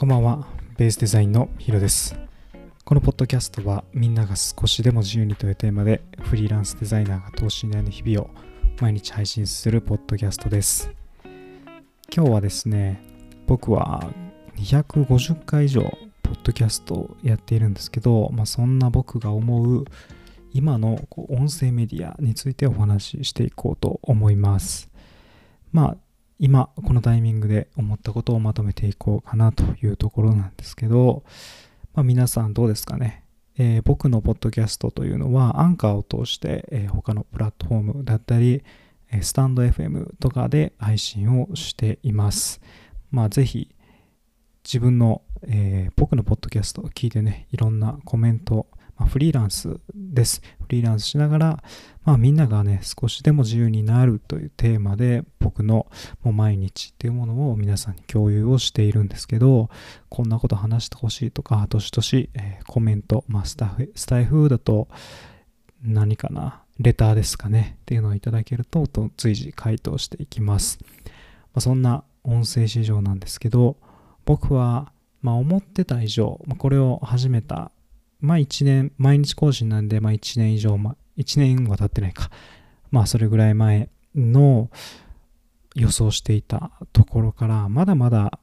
こんばんは、ベースデザインのヒロです。このポッドキャストはみんなが少しでも自由にというテーマでフリーランスデザイナーが投資に悩む日々を毎日配信するポッドキャストです。今日はですね、僕は250回以上ポッドキャストをやっているんですけど、まあ、そんな僕が思う今の音声メディアについてお話ししていこうと思います。まあ今このタイミングで思ったことをまとめていこうかなというところなんですけど、まあ、皆さんどうですかね、えー僕のポッドキャストというのはアンカーを通して、えー他のプラットフォームだったり、えスタンド FM とかで配信をしています。まあぜひ自分の、えー僕のポッドキャストを聞いてね、いろんなコメント、まあ、フリーランスです。フリーランスしながら、まあみんながね、少しでも自由になるというテーマで、僕のもう毎日っていうものを皆さんに共有をしているんですけど、こんなこと話してほしいとか、どしどし、えーコメント、まあスタッフ、スタイフだと何かな、レターですかね、っていうのをいただけると、と随時回答していきます。まあ、そんな音声市場なんですけど、僕は、まあ思ってた以上、ま、これを始めた、まあ1年、毎日更新なんで、まあ1年以上、まあ1年は経ってないか。まあそれぐらい前の予想していたところから、まだまだ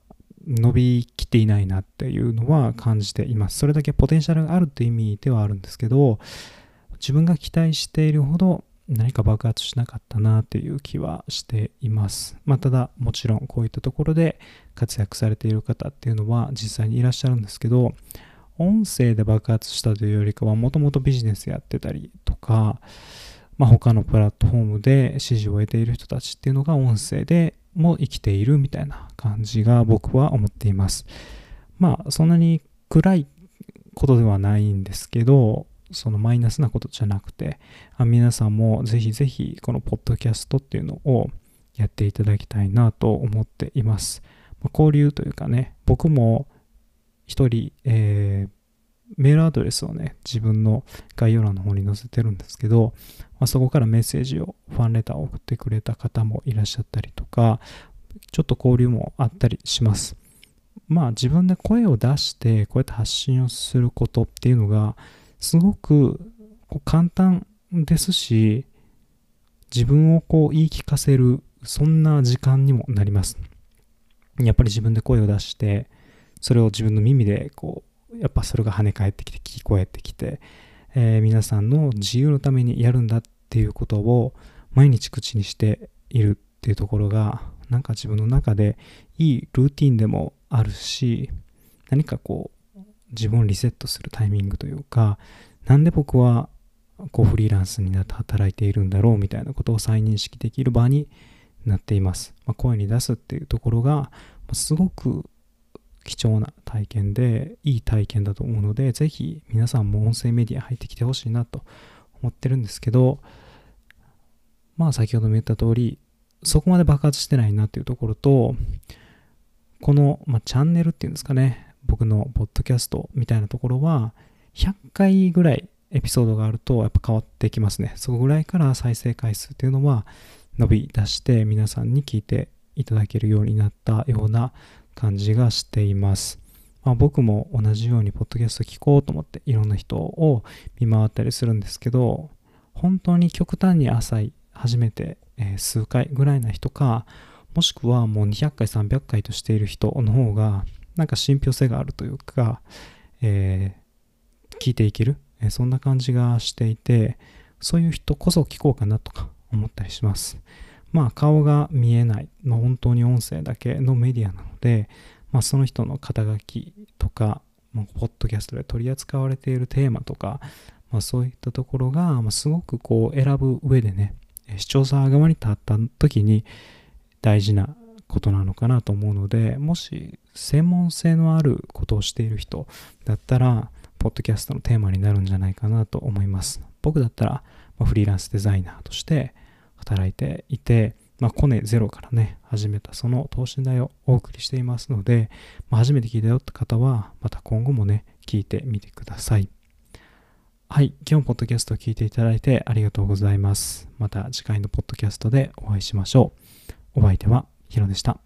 伸びきっていないなっていうのは感じています。それだけポテンシャルがあるという意味ではあるんですけど、自分が期待しているほど何か爆発しなかったなっていう気はしています。まあ、ただ、もちろんこういったところで活躍されている方っていうのは実際にいらっしゃるんですけど、音声で爆発したというよりかは、もともとビジネスやってたりとか、まあ、他のプラットフォームで支持を得ている人たちっていうのが音声でも生きているみたいな感じが僕は思っています。まあ、そんなに暗いことではないんですけど、そのマイナスなことじゃなくて、あ皆さんもぜひぜひこのポッドキャストっていうのをやっていただきたいなと思っています。まあ交流というかね、僕も一人、えーメールアドレスをね、自分の概要欄の方に載せてるんですけど、まあ、そこからメッセージを、ファンレターを送ってくれた方もいらっしゃったりとか、ちょっと交流もあったりします。まあ自分で声を出して、こうやって発信をすることっていうのが、すごくこう簡単ですし、自分をこう言い聞かせる、そんな時間にもなります。やっぱり自分で声を出して、それを自分の耳でこう、やっぱそれが跳ね返ってきて聞こえてきて、えー皆さんの自由のためにやるんだっていうことを毎日口にしているっていうところが、なんか自分の中でいいルーティンでもあるし、何かこう、自分をリセットするタイミングというか、なんで僕はこうフリーランスになって働いているんだろうみたいなことを再認識できる場になっています。まあ、声に出すっていうところが、すごく貴重な体験で、いい体験だと思うので、ぜひ皆さんも音声メディア入ってきてほしいなと思ってるんですけど、まあ先ほども言った通り、そこまで爆発してないなっていうところと、この、まあ、チャンネルっていうんですかね、僕のポッドキャストみたいなところは、100回ぐらいエピソードがあるとやっぱ変わってきますね。そこぐらいから再生回数っていうのは伸び出して皆さんに聞いていただけるようになったような感じがしています。まあ、僕も同じようにポッドキャスト聞こうと思っていろんな人を見回ったりするんですけど、本当に極端に浅い、初めて、え数回ぐらいな人か、もしくはもう200回、300回としている人の方が、なんか信憑性があるというか、えー聞いていける、えそんな感じがしていて、そういう人こそ聞こうかなとか思ったりします。まあ顔が見えない、まあ、本当に音声だけのメディアなので、まあ、その人の肩書きとか、まあ、ポッドキャストで取り扱われているテーマとか、まあ、そういったところが、まあ、すごくこう選ぶ上でね、視聴者側に立った時に大事なことなのかなと思うので、もし専門性のあることをしている人だったら、ポッドキャストのテーマになるんじゃないかなと思います。僕だったら、まあ、フリーランスデザイナーとして働いていて、まあ、コネゼロからね、始めたその等身大をお送りしていますので、まあ、初めて聞いたよって方は、また今後もね、聞いてみてください。はい、今日もポッドキャストを聞いていただいてありがとうございます。また次回のポッドキャストでお会いしましょう。お相手はヒロでした。